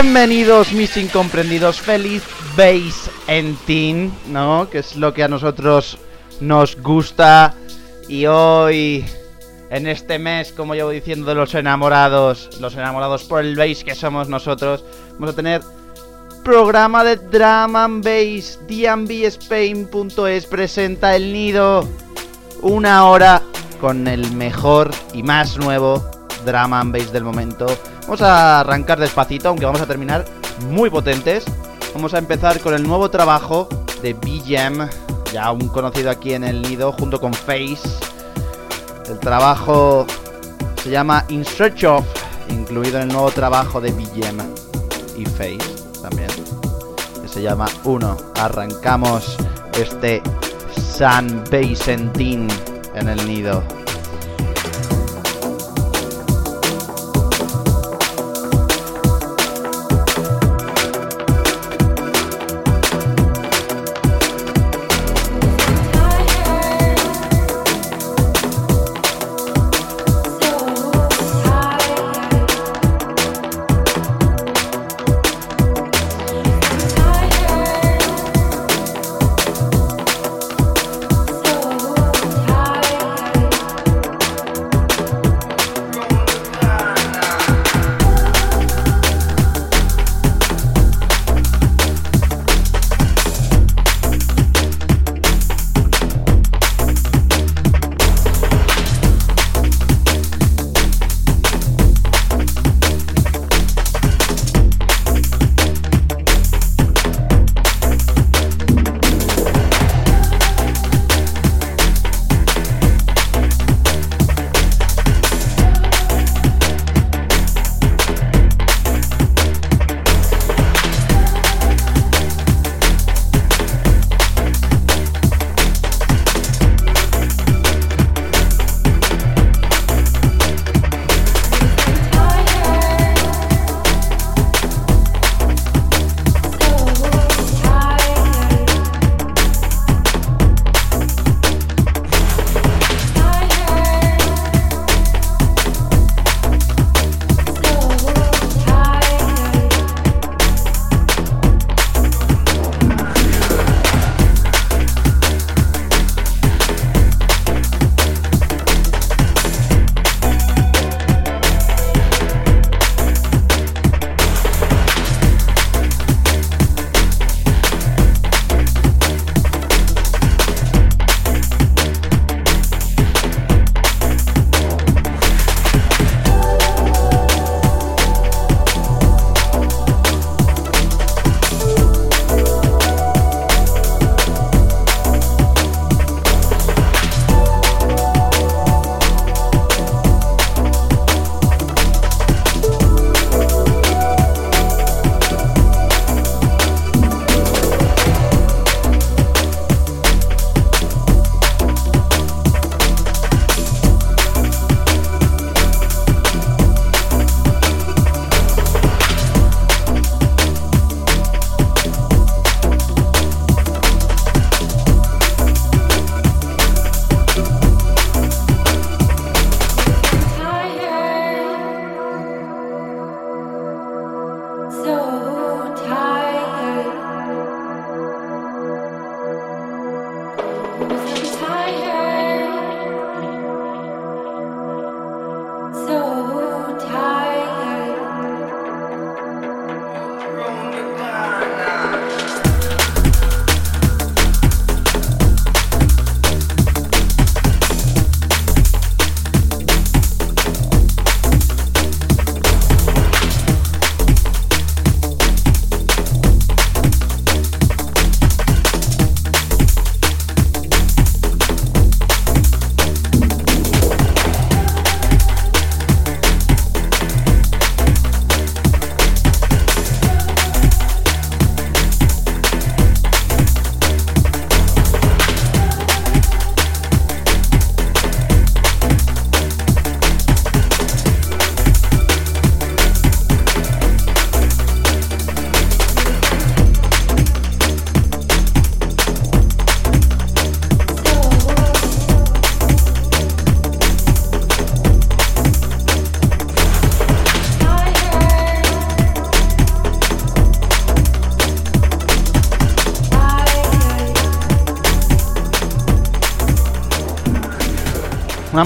Bienvenidos mis incomprendidos, feliz Base Teen, ¿no? Que es lo que a nosotros nos gusta. Y hoy, en este mes, como llevo diciendo, de los enamorados, los enamorados por el Base que somos nosotros, vamos a tener programa de Drama and Bass. DMBSpain.es presenta El Nido. Una hora con el mejor y más nuevo Drama and Bass del momento. Vamos a arrancar despacito, aunque vamos a terminar muy potentes. Vamos a empezar con el nuevo trabajo de BGM, ya un conocido aquí en el nido, junto con Face. El trabajo se llama In Search of, incluido en el nuevo trabajo de BGM y Face también, que se llama 1. Arrancamos este San Basentin en el nido.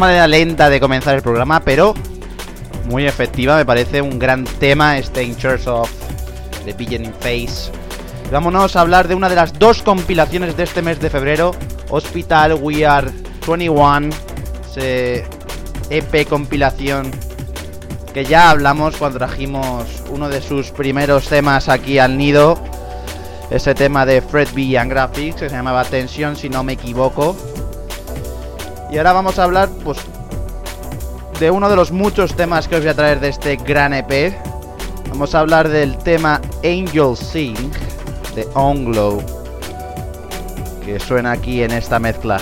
Manera lenta de comenzar el programa, pero muy efectiva. Me parece un gran tema este In Church of the Beginning Face. Vámonos a hablar de una de las dos compilaciones de este mes de febrero. Hospital We Are 21. Ese EP compilación que ya hablamos cuando trajimos uno de sus primeros temas aquí al nido. Ese tema de Fred B. and Graphics que se llamaba Tensión, si no me equivoco. Y ahora vamos a hablar, pues, de uno de los muchos temas que os voy a traer de este gran EP. Vamos a hablar del tema Angel Sing de Onglow, que suena aquí en esta mezcla.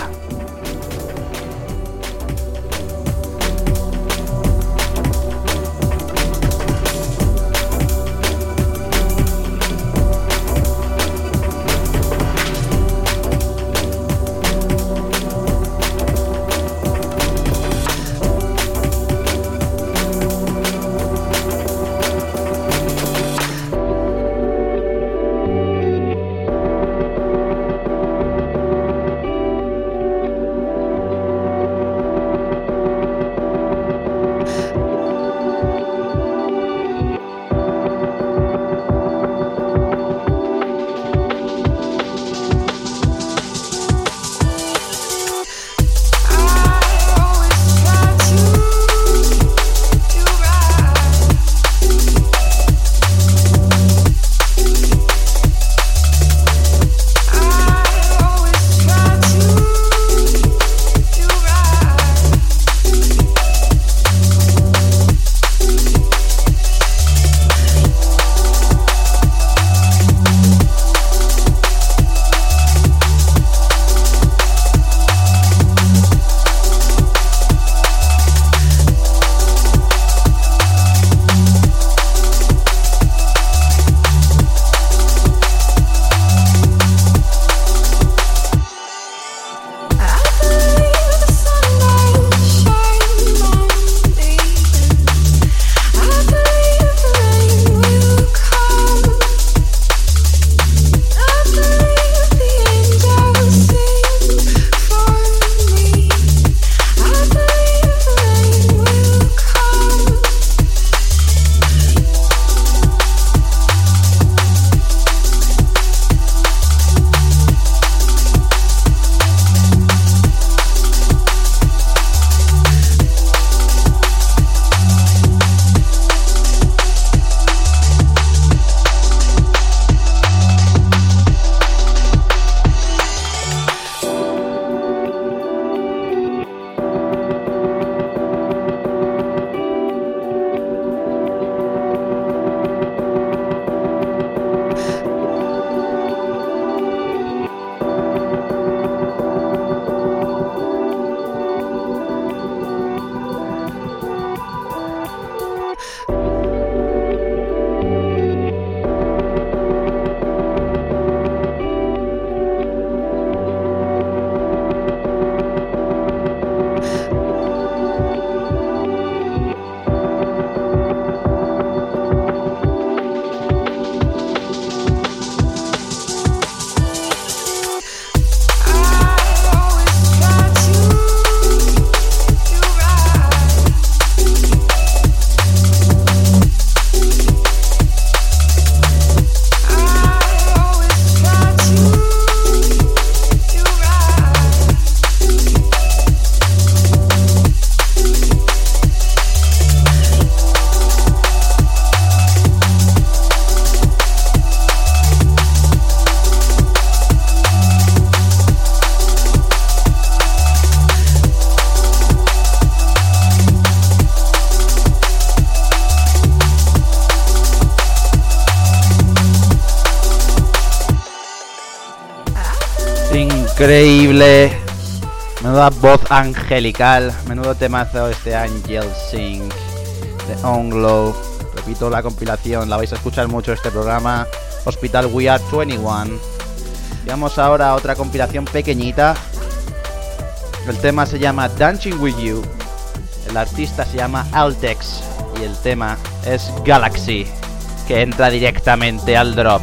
Menuda voz angelical. Menudo temazo este Angel Sing de Onglow. Repito la compilación, la vais a escuchar mucho este programa. Hospital We Are 21. Y vamos ahora a otra compilación pequeñita. El tema se llama Dancing With You. El artista se llama Altex. Y el tema es Galaxy. Que entra directamente al drop.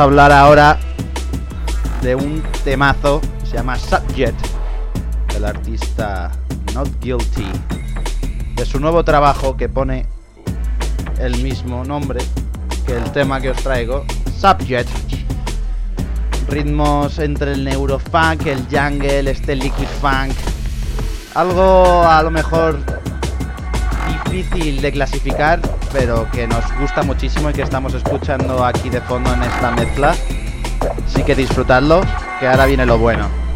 A hablar ahora de un temazo, se llama Subject, del artista Not Guilty, de su nuevo trabajo que pone el mismo nombre que el tema que os traigo, Subject. Ritmos entre el neurofunk, el jungle, este liquid funk. Algo a lo mejor difícil de clasificar, pero que nos gusta muchísimo y que estamos escuchando aquí de fondo en esta mezcla. Así que disfrutadlo, que ahora viene lo bueno.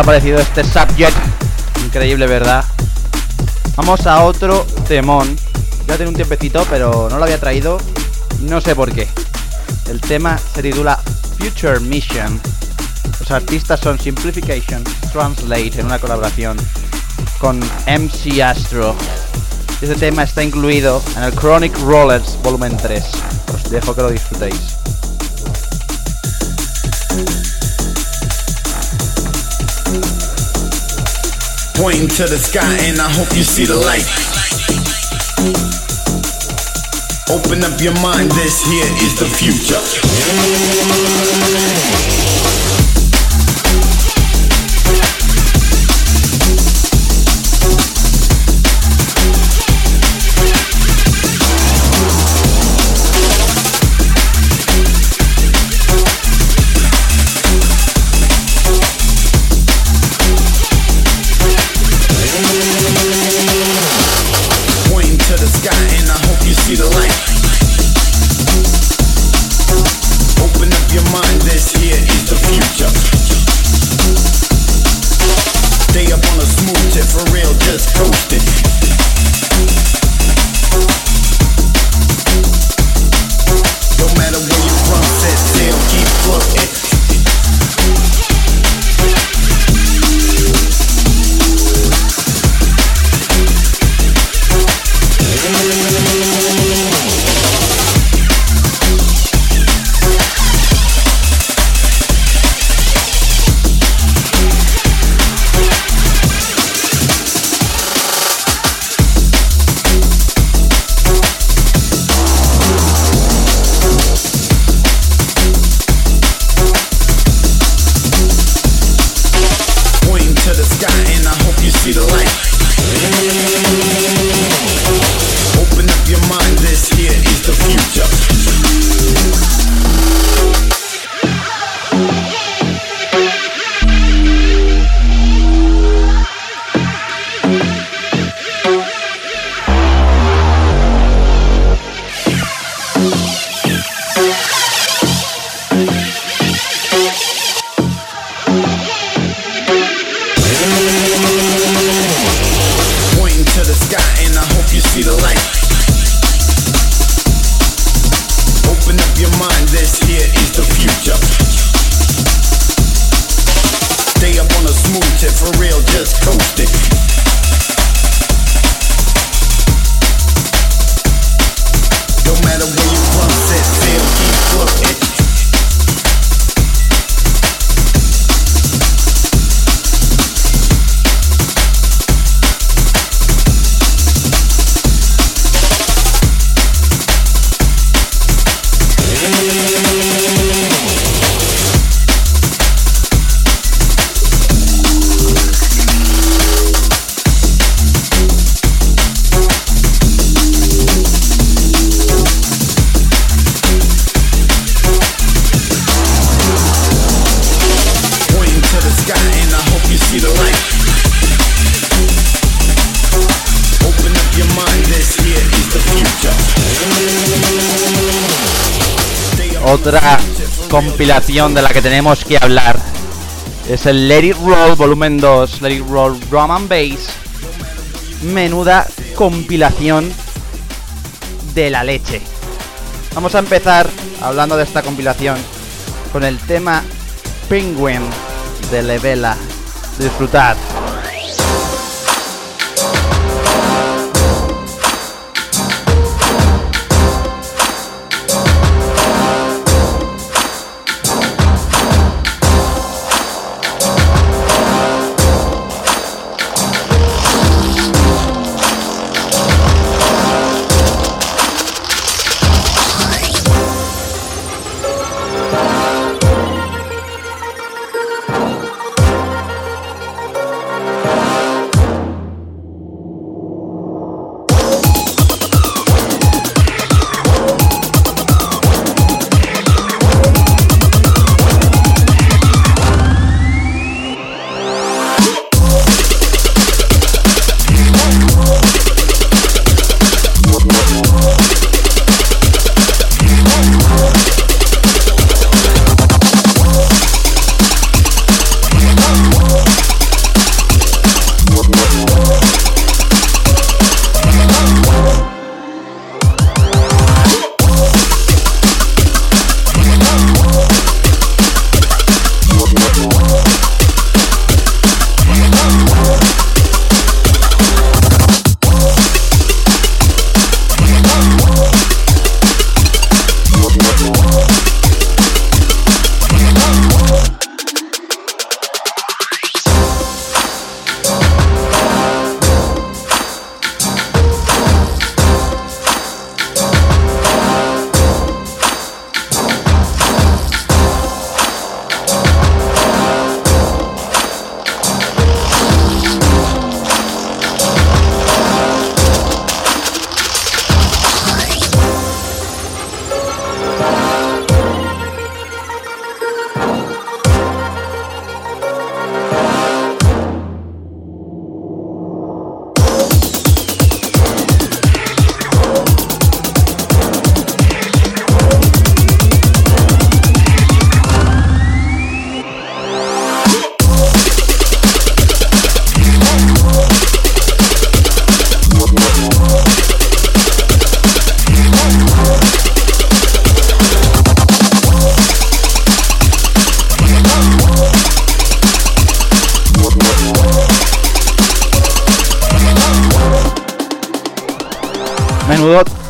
Ha parecido este subject? Increíble, ¿verdad? Vamos a otro temón. Ya tiene un tiempecito, pero no lo había traído. No sé por qué. El tema se titula Future Mission. Los artistas son Simplification Translate en una colaboración con MC Astro. Este tema está incluido en el Chronic Rollers Volumen 3. Os dejo que lo disfrutéis. Pointing to the sky, and I hope you see the light. Open up your mind, this here is the future. De la que tenemos que hablar es el Let It Roll Volumen 2, Let It Roll Drum and Bass. Menuda compilación de la leche. Vamos a empezar hablando de esta compilación con el tema Penguin de Levela. Disfrutad.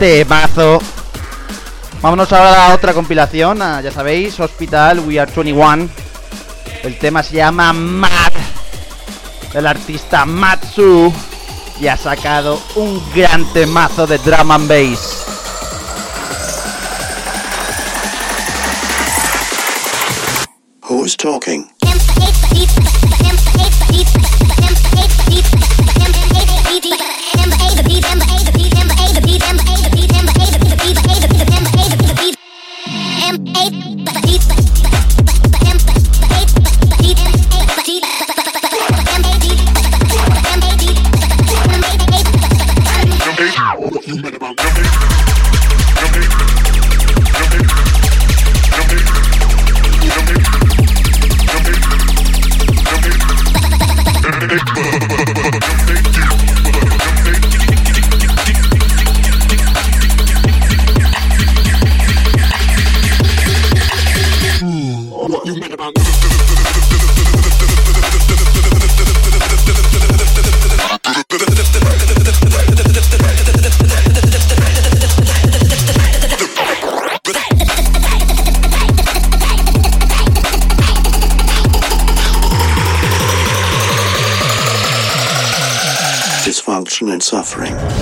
Temazo. Vámonos ahora a otra compilación, ya sabéis, Hospital We Are 21. El tema se llama Mad. El artista Matsu y ha sacado un gran temazo de drum and bass. Who's talking? Dysfunction and suffering.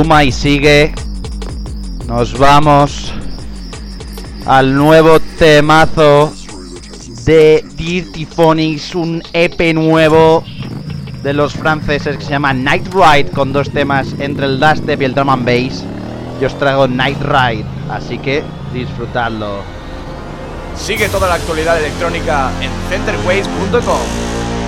Y sigue. Nos vamos al nuevo temazo de Dirty Phonics, un EP nuevo de los franceses que se llama Night Ride con dos temas entre el dubstep y el drum and bass. Yo os traigo Night Ride, así que disfrutadlo. Sigue toda la actualidad electrónica en centerways.com.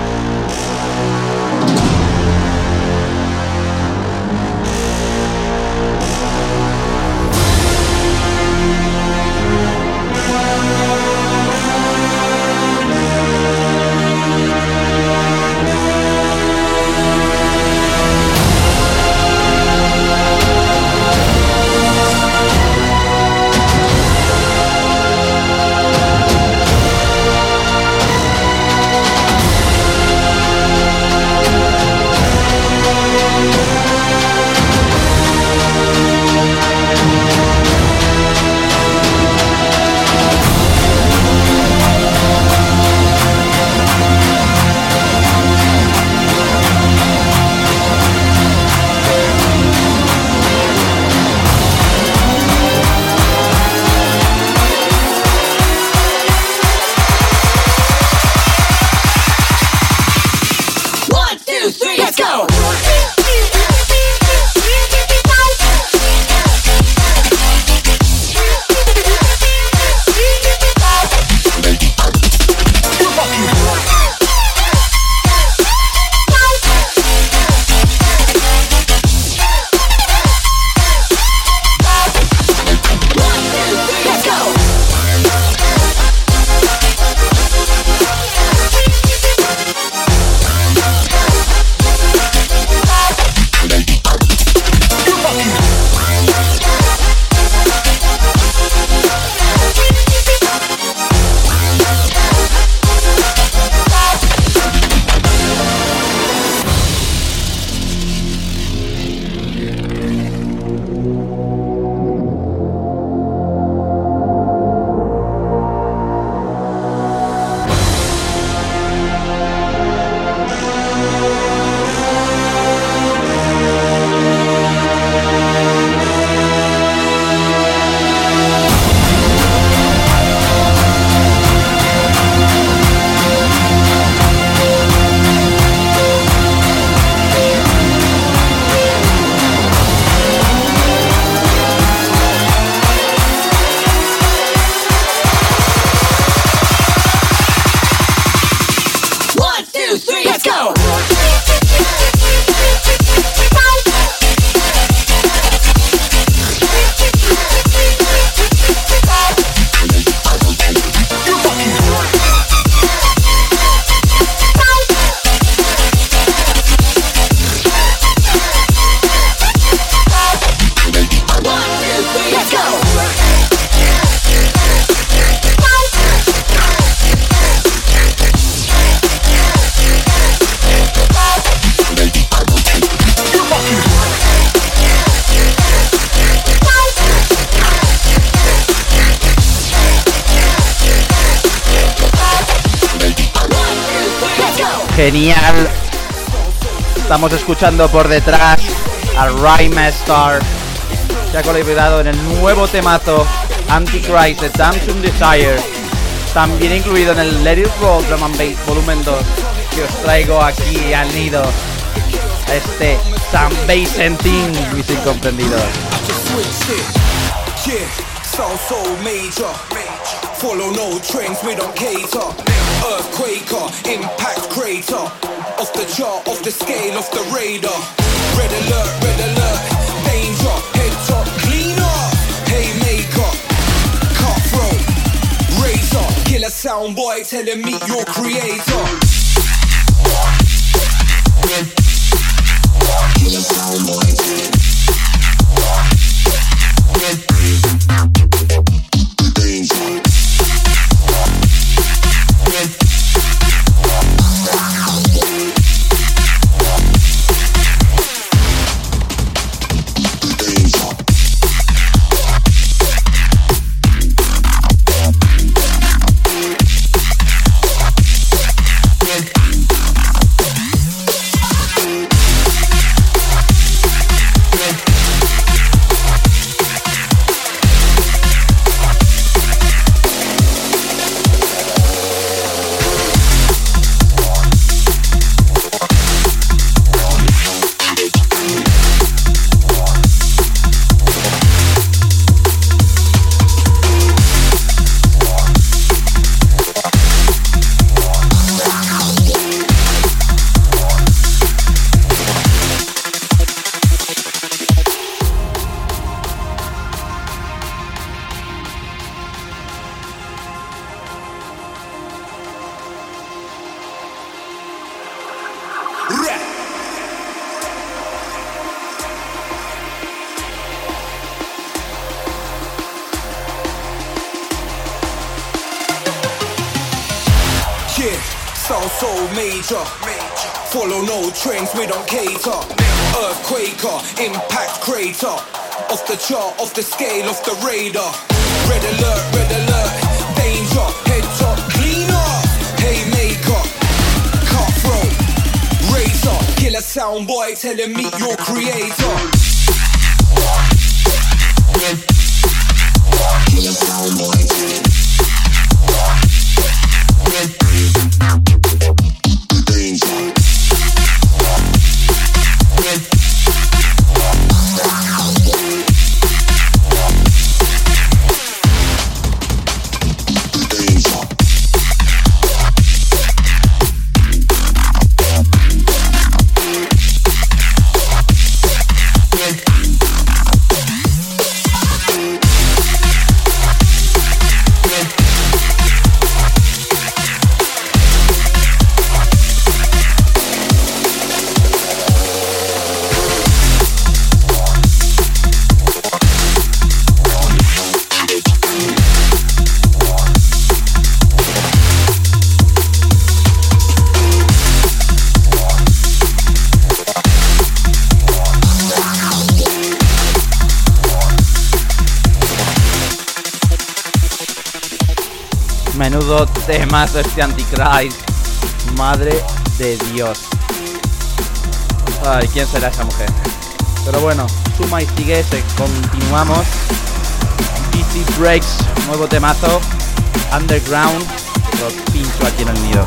escuchando por detrás a Rhyme Star. Se ha colaborado en el nuevo temazo Antichrist de Samsung Desire. También incluido en el Let It Roll Drum and Bass Volumen 2 que os traigo aquí al nido. Este and Team, mis incomprendidos. switch it. Yeah, sound so major. Follow no trends, we don't cater. Impact crater. Off the chart, off the scale, off the radar. Red alert, red alert. Danger, head top, cleaner. Haymaker, cutthroat. Razor, killer sound boy, tell him meet your creator. Rap. Sound so major. Follow no trends, we don't cater. Earthquaker, impact crater. Off the chart, off the scale, off the radar. Red alert, red alert. Danger, head top, cleaner. Haymaker, cutthroat. Razor, killer sound boy, tell him meet your creator. Menudo temazo este Antichrist. Madre de Dios. Ay, ¿quién será esa mujer? Pero bueno, suma y sigue, se- continuamos. DC Breaks, nuevo temazo. Underground, lo pincho aquí en el nido.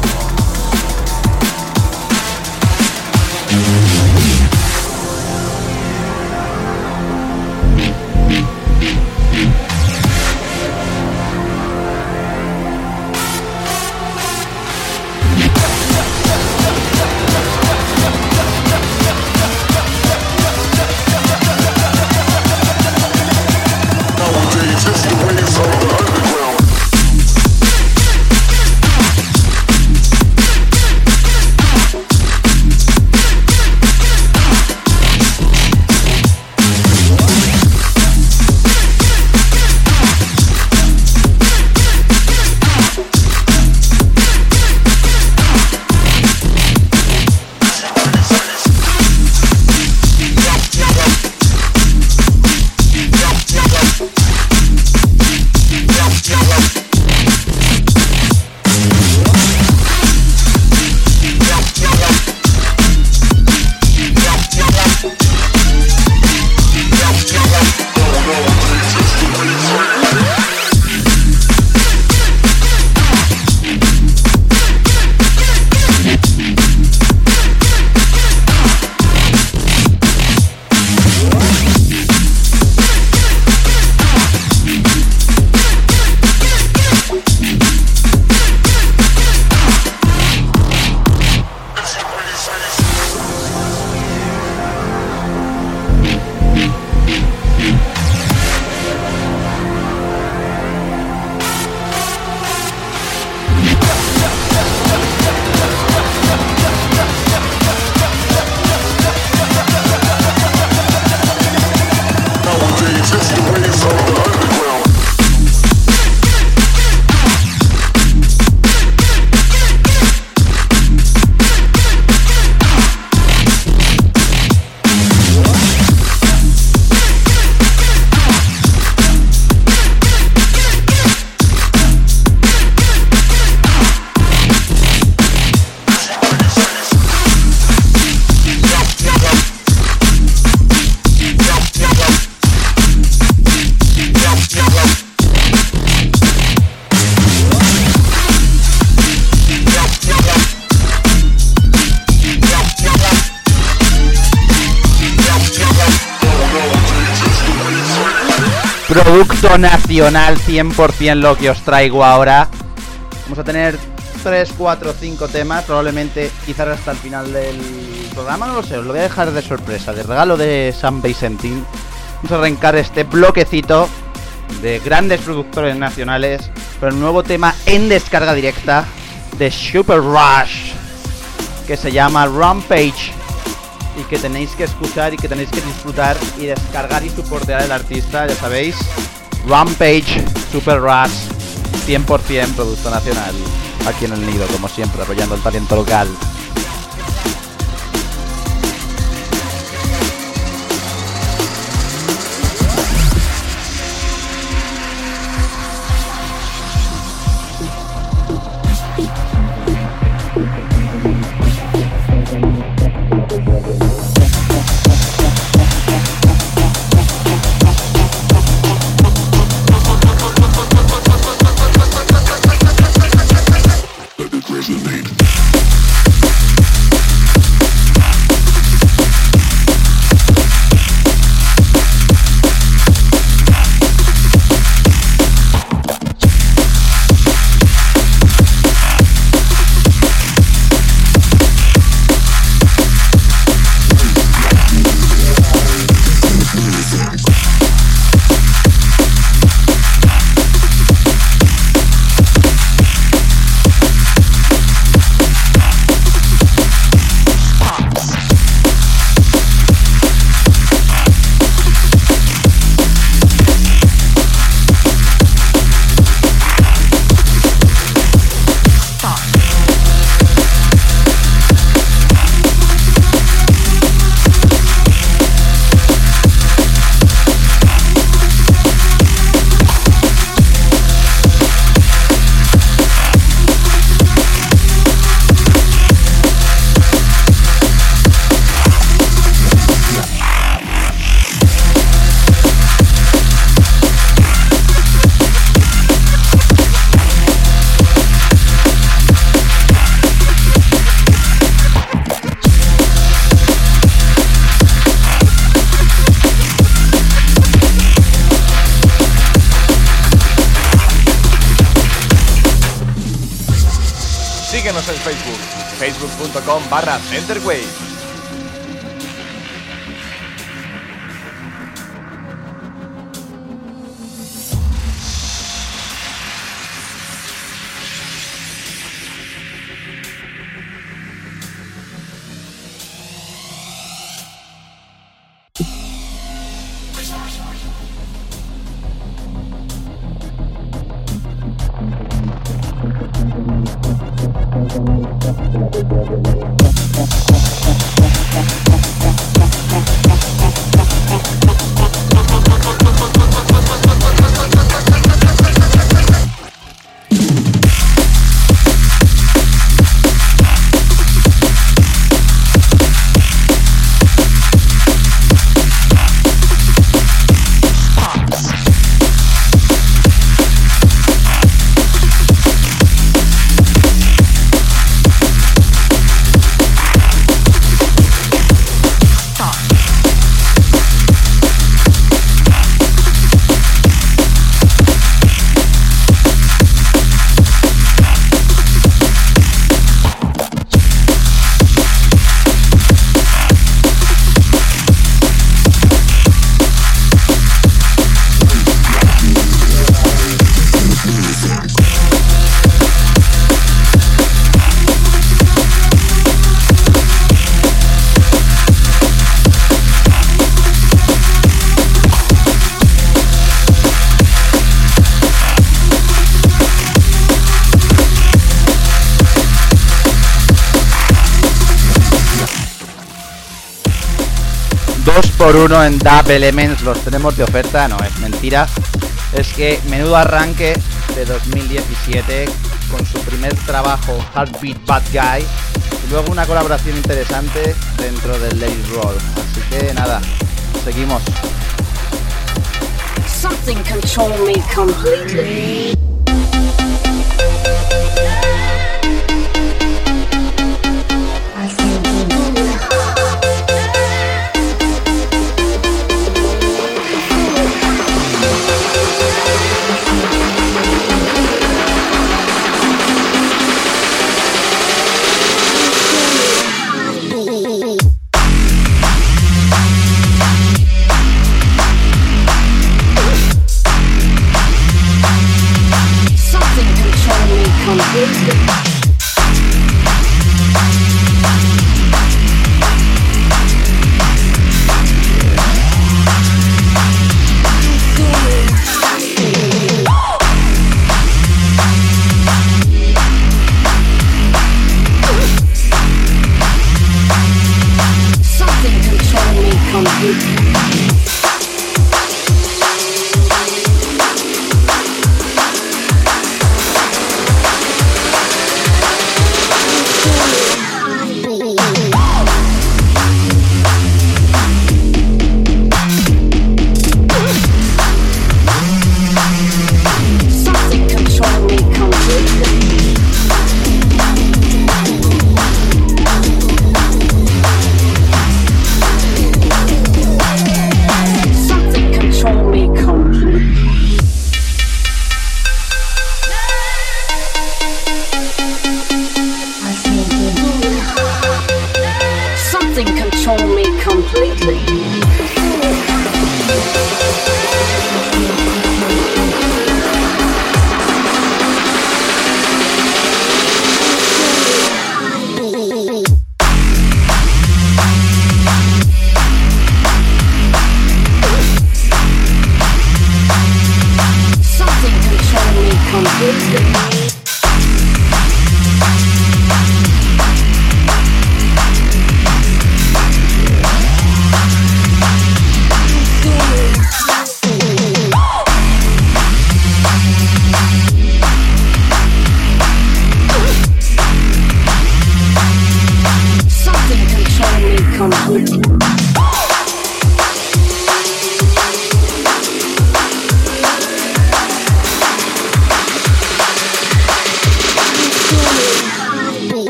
Nacional 100% lo que os traigo ahora. Vamos a tener 3, 4, 5 temas, probablemente quizás hasta el final del programa, no lo sé, os lo voy a dejar de sorpresa, de regalo de San Vicentín. Vamos a arrancar este bloquecito de grandes productores nacionales con el nuevo tema en descarga directa de Super Rush que se llama Rampage y que tenéis que escuchar y que tenéis que disfrutar y descargar y soportear al artista, ya sabéis. Rampage, Super Rush, 100% producto nacional. Aquí en el nido, como siempre, apoyando el talento local. Barra Centerwave. Por 1 en Dub Elements, los tenemos de oferta, no es mentira. Es que menudo arranque de 2017 con su primer trabajo Heartbeat Bad Guy y luego una colaboración interesante dentro del It Roll. Así que nada, seguimos. Something control me completely.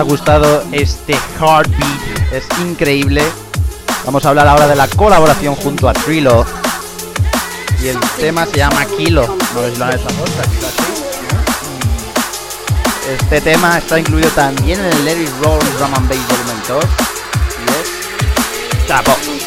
Ha gustado este Heartbeat? Es increíble. Vamos a hablar ahora de la colaboración junto a Trilo. Y el tema se llama Kilo. No la esa cosa, Kilo así. Este tema está incluido también en el Let It Roll Drum and Bass Volumen 2. Y es Chapo.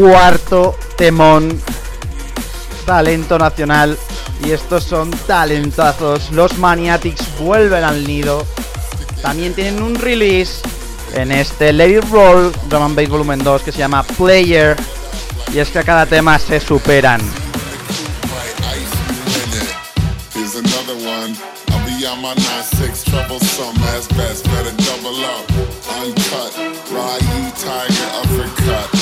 Cuarto temón. Talento nacional. Y estos son talentazos. Los Maniatics vuelven al nido. También tienen un release en este It Roll Drum and Bass Volumen 2 que se llama Player. Y es que a cada tema se superan. Right, ice in it. Here's another one. I'll be on my 9-6 troublesome ass best. Better double up. Uncut. Ride you, tiger, uppercut.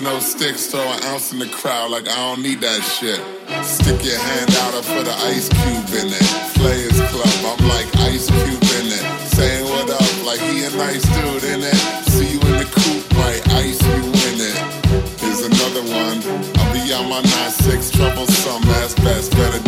No sticks. Throw an ounce in the crowd like I don't need that shit. Stick your hand out put an ice cube in it. Players Club, I'm like Ice Cube in it. Saying what up like he a nice dude in it. See you in the coupe, might ice you in it. Here's another one. I'll be on my 9-6 troublesome ass best. Better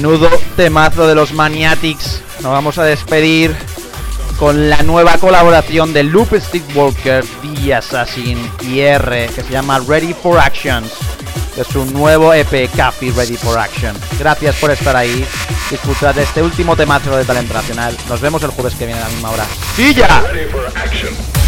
Menudo temazo de los Maniatics. Nos vamos a despedir con la nueva colaboración de Loop Stick Walker, The Assassin y R, que se llama Ready for Action. Es un nuevo EP Café Ready for Action. Gracias por estar ahí. Disfrutad de este último temazo de Talento Nacional. Nos vemos el jueves que viene a la misma hora. ¡Sí ya! Ready for action.